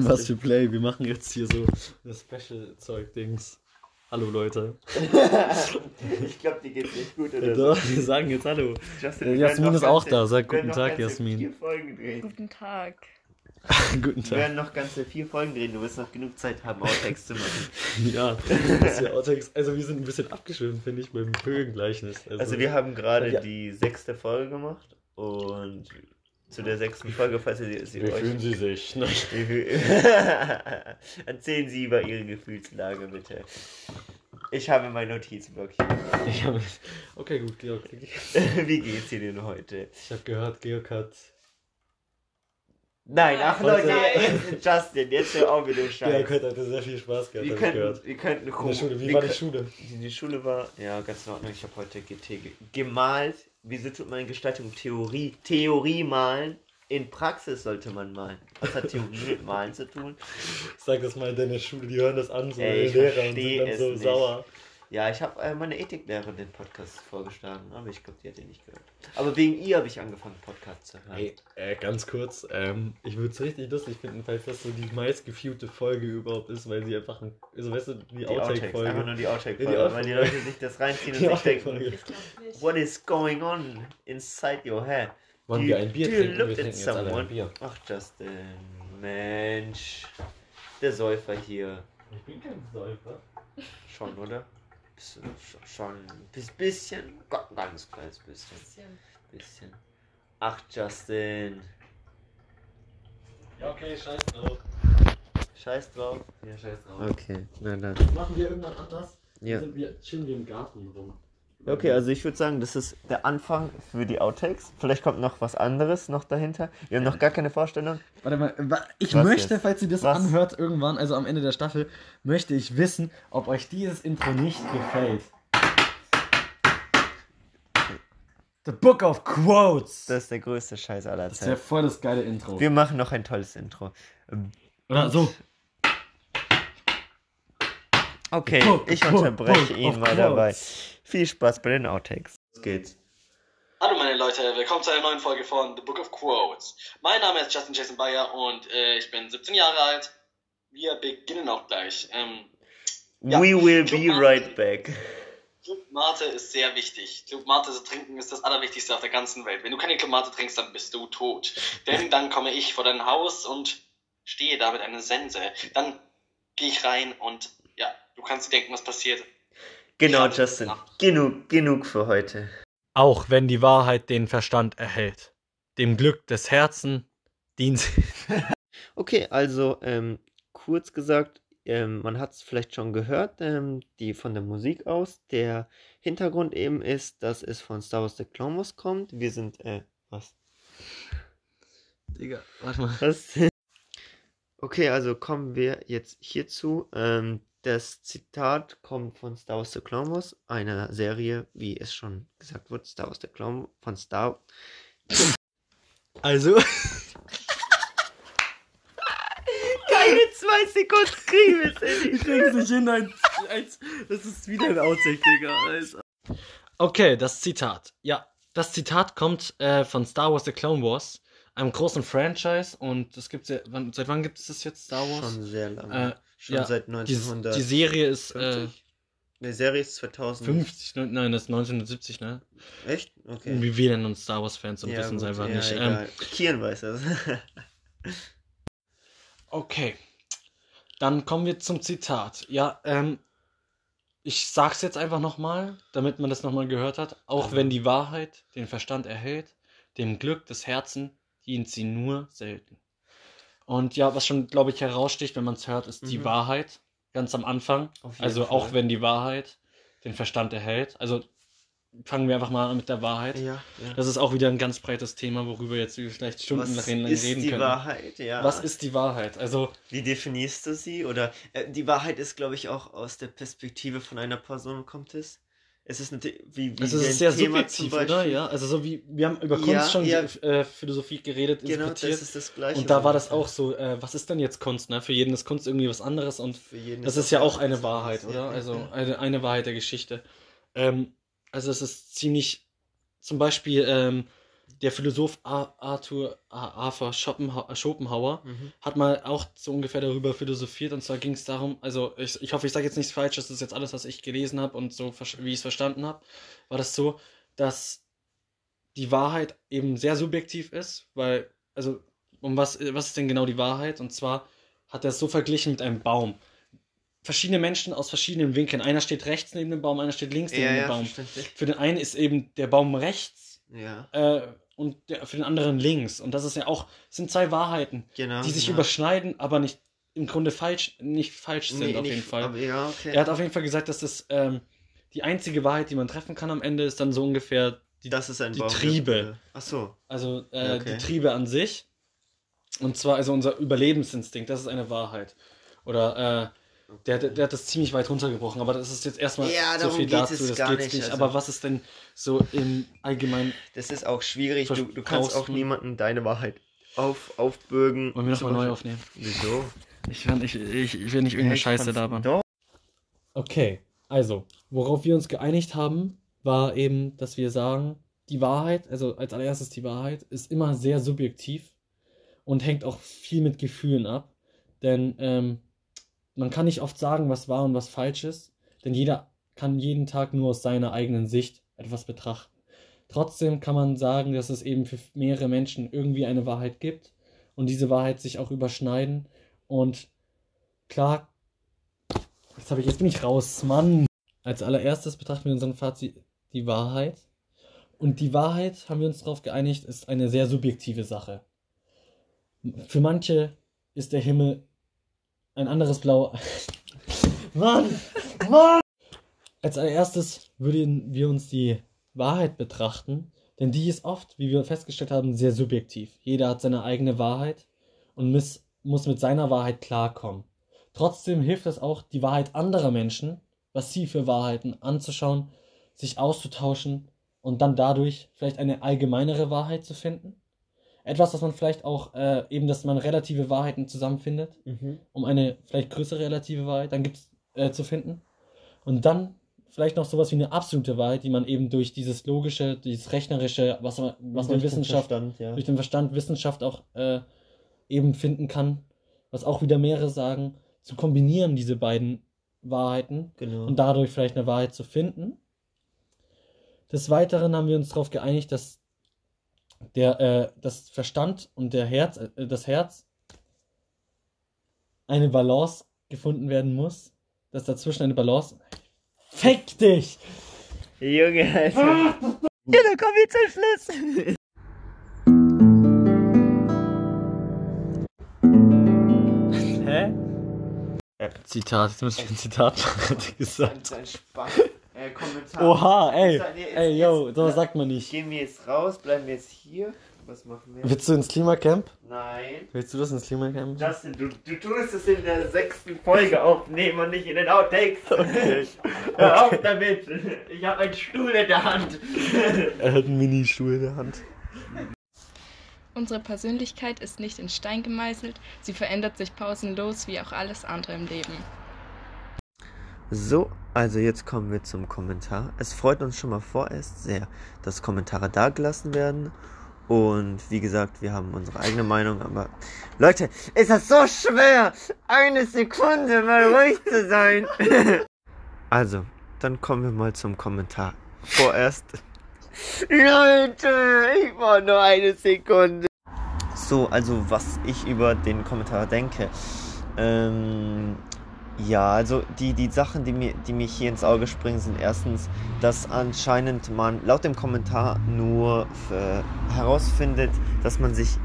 Was für Play. Wir machen jetzt hier so das Special-Zeug-Dings. Hallo Leute. ich glaube, dir geht's nicht gut oder Ja, so. doch, wir sagen jetzt Hallo. Justin, wir Jasmin ist auch ganze- da. Sag wir werden guten noch Tag, ganze Jasmin. Vier Folgen drehen. Guten Tag. Guten Wir Tag. werden noch ganze vier Folgen drehen. Du wirst noch genug Zeit haben, Outtakes zu machen. Ja, das ist ja Outtakes. Also wir sind ein bisschen abgeschwimmt, finde ich, beim Höhengleichnis. Also wir haben gerade Ja. die sechste Folge gemacht und zu der sechsten Folge, falls ihr sie Wie euch... fühlen Sie sich? Nein. Erzählen Sie über Ihre Gefühlslage, bitte. Ich habe mein Notizblock hier. Ich habe. Okay, gut, Georg. Wie geht's Ihnen heute? Ich habe gehört, Georg hat. Nein, ach Leute, jetzt, Justin, jetzt hör auf mit dem Scheiß. Georg hat heute sehr viel Spaß gehabt, Wir habe ich gehört. wir könnten. Wie wir war die Schule? Die, Schule war, ja, ganz in Ordnung. Ich habe heute GT ge gemalt. Wieso tut man in Gestaltung Theorie? Theorie malen. In Praxis sollte man malen. Was hat Theorie mit Malen zu tun? Sag das mal in deiner Schule, die hören das an, so Ey, Lehrer und sind dann so nicht. sauer. Ja, ich habe äh, meine Ethiklehrerin den Podcast vorgeschlagen, aber ich glaube, die hat den nicht gehört. Aber wegen ihr habe ich angefangen, Podcast zu hören. Hey, äh, ganz kurz, ähm, ich würde es richtig lustig finden, falls das so die meistgeviewte Folge überhaupt ist, weil sie einfach, ein, also weißt du, die, die Outtakes, einfach Outtake-Folge. nur die Outtake-Folge, Ja, weil die Leute sich das reinziehen und sich denken, Outtake-Folge. What is going on inside your head? Wollen wir you- ein Bier trinken? look Wir at trinken jetzt alle someone? ein Bier. Ach, Justin, Mensch, der Säufer hier. Ich bin kein Säufer. Schon, oder? Sch- Schon ein bis- bisschen, ga- ganz kleines bisschen, Bisschen. bisschen. Ach, Justin, Ja, okay, scheiß drauf. scheiß drauf. Ja, scheiß drauf. Okay, na dann. Machen wir irgendwann anders? Ja. Sind wir, chillen wir im Garten rum. Okay, also ich würde sagen, das ist der Anfang für die Outtakes. Vielleicht kommt noch was anderes noch dahinter. Wir haben noch gar keine Vorstellung. Warte mal, ich Was möchte, jetzt? falls ihr das Was? anhört, irgendwann, also am Ende der Staffel, möchte ich wissen, ob euch dieses Intro nicht gefällt. The Book of Quotes. Das ist der größte Scheiß aller Das wäre Zeiten. voll das geile Intro. Wir machen noch ein tolles Intro. Oder so. Okay, ich unterbreche ihn mal dabei. Viel Spaß bei den Outtakes. Los geht's. Hallo meine Leute, willkommen zu einer neuen Folge von The Book of Quotes. Mein Name ist Justin Jason Bayer und äh, ich bin 17 Jahre alt. Wir beginnen auch gleich. Ähm, Ja. We will be Club right back. Club Mate ist sehr wichtig. Club Mate zu trinken ist das Allerwichtigste auf der ganzen Welt. Wenn du keine Club Mate trinkst, dann bist du tot. Denn dann komme ich vor dein Haus und stehe da mit einer Sense. Dann gehe ich rein und ja, du kannst dir denken, was passiert. Genau. Justin. Genug, genug für heute. Auch wenn die Wahrheit den Verstand erhält. Dem Glück des Herzen dient sie. Okay, also ähm, kurz gesagt, ähm, man hat es vielleicht schon gehört, ähm, die von der Musik aus. Der Hintergrund eben ist, dass es von Star Wars The Clone Wars kommt. Wir sind, äh, was? Digga, warte mal. Was? Okay, also kommen wir jetzt hierzu. Ähm, das Zitat kommt von Star Wars The Clone Wars, einer Serie, wie es schon gesagt wurde, Star Wars The Clone von Star Also, Keine zwei Sekunden kriegen wir ich krieg's nicht hin, ein, ein, das ist wieder ein Outtake, Digga. Alter. Okay, das Zitat. Ja, das Zitat kommt äh, von Star Wars The Clone Wars, einem großen Franchise und das gibt's ja, wann, seit wann gibt es das jetzt, Star Wars? Schon sehr lange. Äh, schon ja, seit die, 1950. die Serie ist äh, Die Serie ist 2000. 50, ne- nein, das ist 1970, ne? Echt? Okay. Wir, wir nennen uns Star Wars Fans und Ja, wissen es gut, einfach ja, nicht. Ähm, egal. Kian weiß das. Okay. Dann kommen wir zum Zitat. Ja, ähm, ich sag's jetzt einfach nochmal, damit man das nochmal gehört hat. Auch Mhm. wenn die Wahrheit den Verstand erhält, dem Glück des Herzens dient sie nur selten. Und ja, was schon, glaube ich, heraussticht, wenn man es hört, ist die Mhm. Wahrheit. Ganz am Anfang. Also Fall. auch wenn die Wahrheit den Verstand erhält. Also fangen wir einfach mal an mit der Wahrheit. ja, ja. Das ist auch wieder ein ganz breites Thema, worüber wir jetzt vielleicht Stunden Was reden, ist reden die können. Wahrheit? Ja. Was ist die Wahrheit? Also, Wie definierst du sie? Oder äh, die Wahrheit ist, glaube ich, auch aus der Perspektive von einer Person kommt es. Es ist natürlich wie, wie Also es ist sehr Thema subjektiv, oder? Ja, also so wie wir haben über Kunst Ja, schon ja. äh, Philosophie geredet, Genau, interpretiert. das ist das Gleiche. und da war das auch so, äh, was ist denn jetzt Kunst? Ne? Für jeden ist Kunst irgendwie was anderes und Für jeden das ist ja auch eine Wahrheit, oder? Ja, Also eine, eine Wahrheit der Geschichte. Ähm, also es ist ziemlich, zum Beispiel, ähm, der Philosoph Arthur Arthur Schopenhauer, Schopenhauer Mhm. hat mal auch so ungefähr darüber philosophiert und zwar ging es darum, also ich, ich hoffe, ich sage jetzt nichts falsch, das ist jetzt alles, was ich gelesen habe und so, wie ich es verstanden habe, war das so, dass die Wahrheit eben sehr subjektiv ist, weil, also, um was, was ist denn genau die Wahrheit? Und zwar hat er es so verglichen mit einem Baum. Verschiedene Menschen aus verschiedenen Winkeln. Einer steht rechts neben dem Baum, einer steht links neben Ja, dem ja, Baum. verständlich. Für den einen ist eben der Baum rechts Ja, äh, und der, für den anderen links. Und das ist ja auch, sind zwei Wahrheiten, genau. die sich ja. überschneiden, aber nicht im Grunde falsch, nicht falsch sind Nee, auf nicht- jeden Fall. Ja, okay. Er hat auf jeden Fall gesagt, dass das ähm, die einzige Wahrheit, die man treffen kann am Ende, ist dann so ungefähr die, das ist ein die Baum. Triebe. Ach so. also äh, Okay. die Triebe an sich. Und zwar also unser Überlebensinstinkt, das ist eine Wahrheit. Oder äh, der, der, der hat das ziemlich weit runtergebrochen, aber das ist jetzt erstmal Ja, so darum viel geht dazu, es das gar geht's nicht, nicht. also- Aber was ist denn so im Allgemeinen Das ist auch schwierig. Du, du kannst auch niemanden deine Wahrheit auf, aufbürgen. Wollen wir nochmal neu aufnehmen? Wieso? Ich, will- ich, ich, ich will nicht irgendeine Ja, ich Scheiße labern. Doch. Okay, also, worauf wir uns geeinigt haben, war eben, dass wir sagen, die Wahrheit, also als allererstes die Wahrheit, ist immer sehr subjektiv und hängt auch viel mit Gefühlen ab. Denn ähm, man kann nicht oft sagen, was wahr und was falsch ist, denn jeder kann jeden Tag nur aus seiner eigenen Sicht etwas betrachten. Trotzdem kann man sagen, dass es eben für mehrere Menschen irgendwie eine Wahrheit gibt und diese Wahrheit sich auch überschneiden. Und klar, jetzt, hab ich, jetzt bin ich raus, Mann. Als allererstes betrachten wir unseren Fazit die Wahrheit. Und die Wahrheit, haben wir uns darauf geeinigt, ist eine sehr subjektive Sache. Für manche ist der Himmel ein anderes Blau. Mann! Mann! Als allererstes würden wir uns die Wahrheit betrachten, denn die ist oft, wie wir festgestellt haben, sehr subjektiv. Jeder hat seine eigene Wahrheit und muss, muss mit seiner Wahrheit klarkommen. Trotzdem hilft es auch, die Wahrheit anderer Menschen, was sie für Wahrheiten anzuschauen, sich auszutauschen und dann dadurch vielleicht eine allgemeinere Wahrheit zu finden. Etwas, was man vielleicht auch äh, eben, dass man relative Wahrheiten zusammenfindet, Mhm. um eine vielleicht größere relative Wahrheit dann gibt's äh, zu finden. Und dann vielleicht noch sowas wie eine absolute Wahrheit, die man eben durch dieses logische, dieses rechnerische, was man, was man Wissenschaft Verstand, ja. durch den Verstand Wissenschaft auch äh, eben finden kann, was auch wieder mehrere sagen, zu kombinieren diese beiden Wahrheiten Genau. und dadurch vielleicht eine Wahrheit zu finden. Des Weiteren haben wir uns darauf geeinigt, dass der äh, das Verstand und der Herz, äh, das Herz eine Balance gefunden werden muss, dass dazwischen eine Balance. Fick dich! Junge, Alter. ja, da kommen wir zum Schluss. Hä? Zitat, jetzt müssen wir ein Zitat machen, hat er gesagt. Sein Spaß. Äh, Kommentar. Oha, ey! Jetzt- jetzt- Ey, yo, jetzt- sowas sagt man nicht. Gehen wir jetzt raus, bleiben wir jetzt hier. Was machen wir? Willst du ins Klimacamp? Nein. Willst du das ins Klimacamp? Justin, du, du tust es in der sechsten Folge aufnehmen und nicht in den Outtakes. Okay. Hör auf damit. Ich habe einen Stuhl in der Hand. Er hat einen Mini-Stuhl in der Hand. Unsere Persönlichkeit ist nicht in Stein gemeißelt, sie verändert sich pausenlos wie auch alles andere im Leben. So, also jetzt kommen wir zum Kommentar. Es freut uns schon mal vorerst sehr, dass Kommentare da gelassen werden. Und wie gesagt, wir haben unsere eigene Meinung, aber Leute, ist das so schwer, eine Sekunde mal ruhig zu sein. also, dann kommen wir mal zum Kommentar. Vorerst. Leute, ich war nur eine Sekunde. So, also was ich über den Kommentar denke. Ähm, ja, also die, die Sachen, die mir, die mich hier ins Auge springen, sind erstens, dass anscheinend man laut dem Kommentar nur äh, herausfindet, dass man sich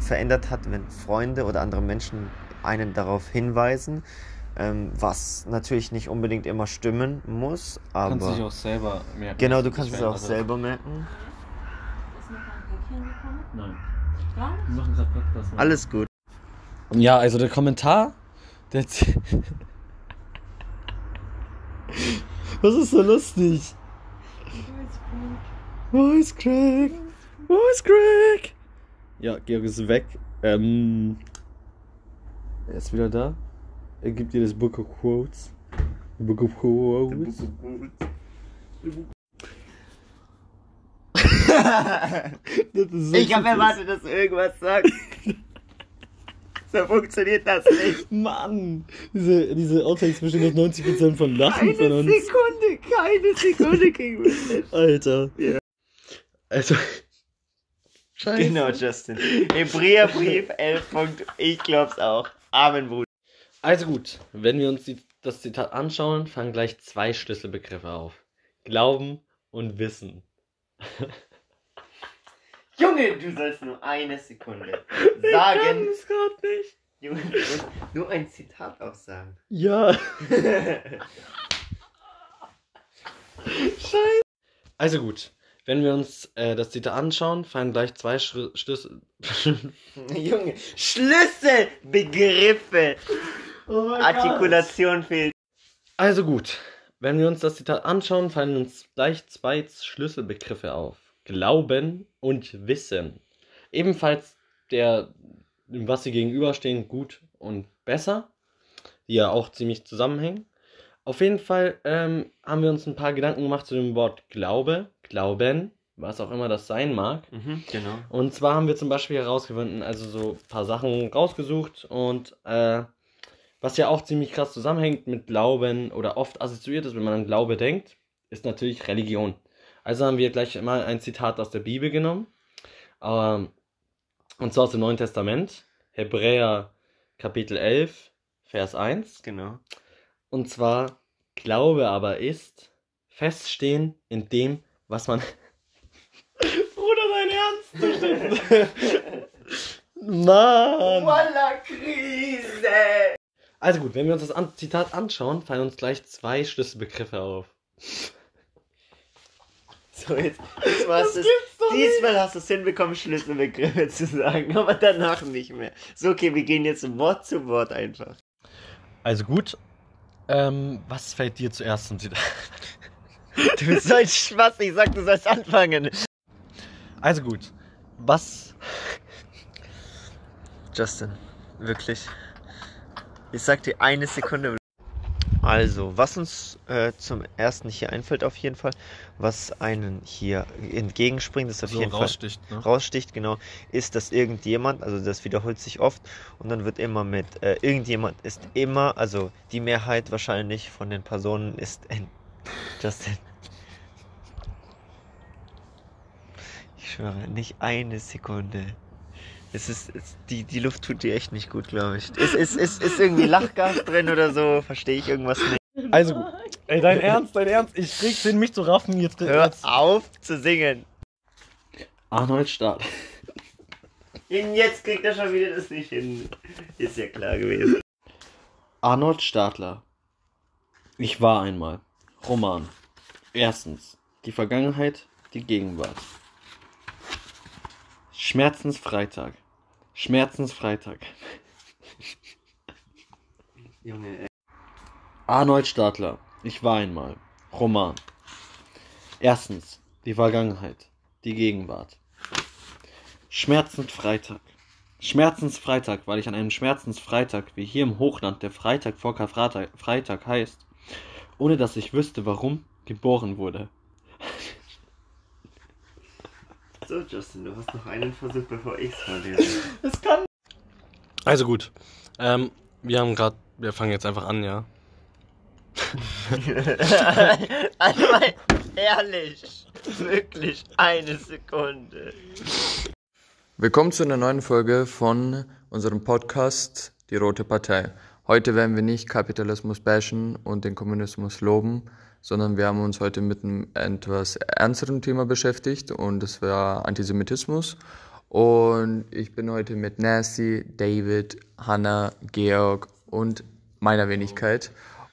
verändert hat, wenn Freunde oder andere Menschen einen darauf hinweisen, ähm, was natürlich nicht unbedingt immer stimmen muss, aber Kannst du dich auch selber merken. genau, du kannst es auch selber merken. Nein. Wir machen gerade Podcast. Mann. Alles gut. Ja, also der Kommentar, der. Was ist so lustig? Voice Crack. Voice Crack. Ja, Georg ist weg. Ähm. Er ist wieder da. Er gibt dir das Book of Quotes. Book of Quotes. Das ist so Ich habe süß. erwartet, dass du irgendwas sagst. So funktioniert das nicht. Mann! Diese, diese Outtakes bestehen aus 90% von Lachen Keine von uns. Sekunde, keine Sekunde kriegen wir hin. Alter. Ja. Also. Scheiße. Genau, Justin. Hebräerbrief 11. Punkt. Ich glaub's auch. Amen, Bruder. Also gut, wenn wir uns die, das Zitat anschauen, fangen gleich zwei Schlüsselbegriffe auf. Glauben und Wissen. Junge, du sollst nur eine Sekunde sagen. es gerade nicht. Junge, du musst nur ein Zitat auch sagen. Ja. Also gut, wenn wir uns äh, das Zitat anschauen, fallen gleich zwei Schlü Schlüssel. Junge, Schlüsselbegriffe. Artikulation fehlt. Also gut, wenn wir uns das Zitat anschauen, fallen uns gleich zwei Schlüsselbegriffe auf. Glauben und Wissen. Ebenfalls der, was sie gegenüberstehen, gut und besser, die ja auch ziemlich zusammenhängen. Auf jeden Fall ähm, haben wir uns ein paar Gedanken gemacht zu dem Wort Glaube, Glauben, was auch immer das sein mag. Mhm, genau. Und zwar haben wir zum Beispiel herausgefunden, also so ein paar Sachen rausgesucht und äh, was ja auch ziemlich krass zusammenhängt mit Glauben oder oft assoziiert ist, wenn man an Glaube denkt, ist natürlich Religion. Also haben wir gleich mal ein Zitat aus der Bibel genommen. Ähm, und zwar aus dem Neuen Testament, Hebräer Kapitel 11, Vers 1. Genau. Und zwar, Glaube aber ist feststehen in dem, was man. Bruder, dein Ernst? Mann! Voila Krise! Also gut, wenn wir uns das Zitat anschauen, fallen uns gleich zwei Schlüsselbegriffe auf. So, jetzt, jetzt war's das diesmal hast du es hinbekommen, Schlüsselbegriffe zu sagen, aber danach nicht mehr. So, okay, wir gehen jetzt Wort zu Wort einfach. Also gut, ähm, was fällt dir zuerst zum Zitat? Du bist so ein Spaß, ich sag, du sollst anfangen. Also gut, was. Justin, wirklich. Ich sag dir eine Sekunde. Also, was uns äh, zum ersten hier einfällt, auf jeden Fall, was einen hier entgegenspringt, ist auf jeden Fall ne? raussticht, genau, ist, dass irgendjemand, also das wiederholt sich oft und dann wird immer mit äh, irgendjemand ist immer, also die Mehrheit wahrscheinlich von den Personen ist ein Justin. Ich schwöre, nicht eine Sekunde. Es ist, es, die, die Luft tut dir echt nicht gut, glaube ich. Ist, ist, ist, ist irgendwie Lachgas drin oder so? Verstehe ich irgendwas nicht? Also gut. Ey, dein Ernst, dein Ernst, ich krieg's hin, mich zu raffen jetzt. Hör jetzt. auf zu singen. Arnold Stahl. Jetzt kriegt er schon wieder das nicht hin. Ist ja klar gewesen. Arnold Stadler. Ich war einmal. Roman. Erstens. Die Vergangenheit, die Gegenwart. Schmerzensfreitag. Schmerzensfreitag. Junge, ey. Arnold Stadler. Ich war einmal. Roman. Erstens. Die Vergangenheit, die Gegenwart. Schmerzensfreitag. Schmerzensfreitag, weil ich an einem Schmerzensfreitag, wie hier im Hochland der Freitag vor Karfreitag Freitag heißt, ohne dass ich wüsste warum, geboren wurde. So, Justin, du hast noch einen Versuch, bevor ich's verlese. Also gut. Ähm, wir haben gerade, wir fangen jetzt einfach an, ja. also mal ehrlich. Wirklich eine Sekunde. Willkommen zu einer neuen Folge von unserem Podcast Die Rote Partei. Heute werden wir nicht Kapitalismus bashen und den Kommunismus loben, sondern wir haben uns heute mit einem etwas ernsteren Thema beschäftigt und das war Antisemitismus. Und ich bin heute mit Nancy, David, Hannah, Georg und meiner Wenigkeit.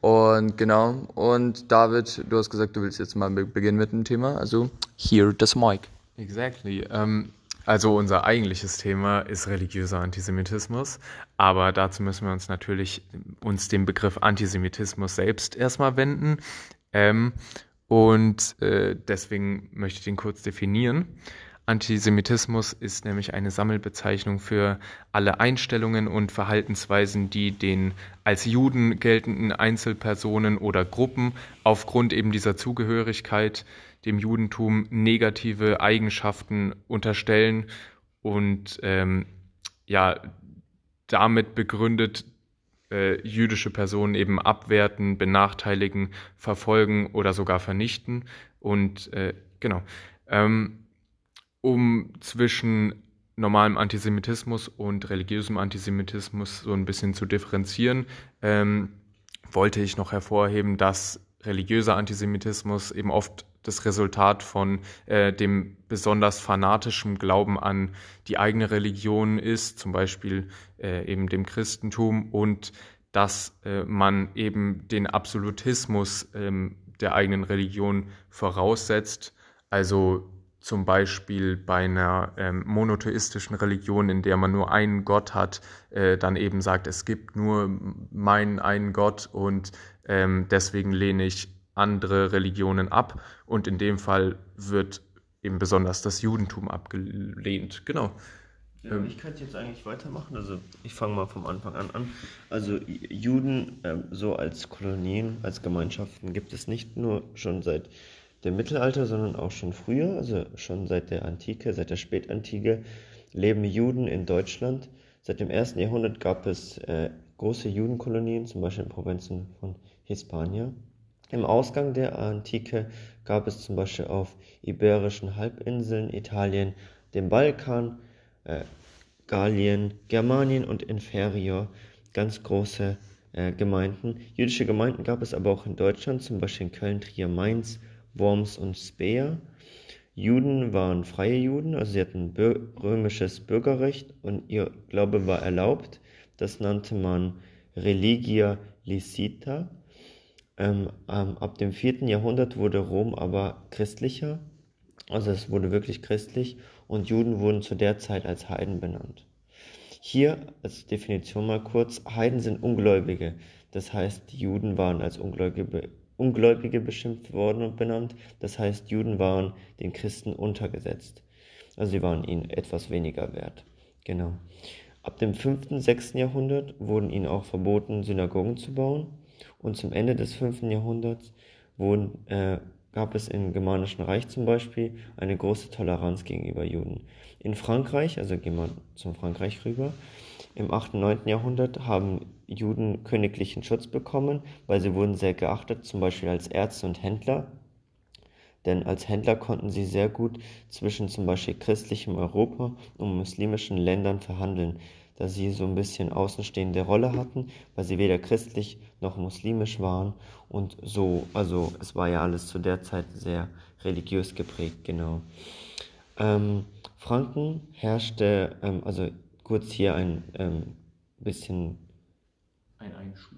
Und genau, und David, du hast gesagt, du willst jetzt mal be- beginnen mit dem Thema, also hier das Mic. Exactly. Ähm, also unser eigentliches Thema ist religiöser Antisemitismus, aber dazu müssen wir uns natürlich uns dem Begriff Antisemitismus selbst erstmal wenden. Ähm, und äh, deswegen möchte ich den kurz definieren. Antisemitismus ist nämlich eine Sammelbezeichnung für alle Einstellungen und Verhaltensweisen, die den als Juden geltenden Einzelpersonen oder Gruppen aufgrund eben dieser Zugehörigkeit dem Judentum negative Eigenschaften unterstellen und ähm, ja damit begründet äh, jüdische Personen eben abwerten, benachteiligen, verfolgen oder sogar vernichten. Und äh, genau. Ähm, um zwischen normalem Antisemitismus und religiösem Antisemitismus so ein bisschen zu differenzieren, ähm, wollte ich noch hervorheben, dass religiöser Antisemitismus eben oft das Resultat von äh, dem besonders fanatischen Glauben an die eigene Religion ist, zum Beispiel äh, eben dem Christentum und dass äh, man eben den Absolutismus ähm, der eigenen Religion voraussetzt, also zum Beispiel bei einer ähm, monotheistischen Religion, in der man nur einen Gott hat, äh, dann eben sagt, es gibt nur meinen einen Gott und ähm, deswegen lehne ich andere Religionen ab. Und in dem Fall wird eben besonders das Judentum abgelehnt. Genau. Ja, ähm, ich könnte jetzt eigentlich weitermachen. Also ich fange mal vom Anfang an an. Also Juden ähm, so als Kolonien, als Gemeinschaften gibt es nicht nur schon seit dem Mittelalter, sondern auch schon früher, also schon seit der Antike, seit der Spätantike, leben Juden in Deutschland. Seit dem ersten Jahrhundert gab es äh, große Judenkolonien, zum Beispiel in Provinzen von Hispania. Im Ausgang der Antike gab es zum Beispiel auf iberischen Halbinseln, Italien, dem Balkan, äh, Gallien, Germanien und Inferior ganz große äh, Gemeinden. Jüdische Gemeinden gab es aber auch in Deutschland, zum Beispiel in Köln, Trier, Mainz, Worms und Speyer. Juden waren freie Juden, also sie hatten römisches Bürgerrecht und ihr Glaube war erlaubt. Das nannte man Religia licita. Ähm, ähm, ab dem 4. Jahrhundert wurde Rom aber christlicher, also es wurde wirklich christlich und Juden wurden zu der Zeit als Heiden benannt. Hier als Definition mal kurz, Heiden sind Ungläubige, das heißt die Juden waren als Ungläubige Ungläubige beschimpft worden und benannt. Das heißt, Juden waren den Christen untergesetzt. Also sie waren ihnen etwas weniger wert. Genau. Ab dem 5., 6. Jahrhundert wurden ihnen auch verboten, Synagogen zu bauen. Und zum Ende des 5. Jahrhunderts wurden, äh, gab es im Germanischen Reich zum Beispiel eine große Toleranz gegenüber Juden. In Frankreich, also gehen wir zum Frankreich rüber, im 8. und 9. Jahrhundert haben Juden königlichen Schutz bekommen, weil sie wurden sehr geachtet, zum Beispiel als Ärzte und Händler. Denn als Händler konnten sie sehr gut zwischen zum Beispiel christlichem Europa und muslimischen Ländern verhandeln, da sie so ein bisschen außenstehende Rolle hatten, weil sie weder christlich noch muslimisch waren und so, also es war ja alles zu der Zeit sehr religiös geprägt, genau. Ähm, Franken herrschte, ähm, also kurz hier ein ähm, bisschen ein Einschub.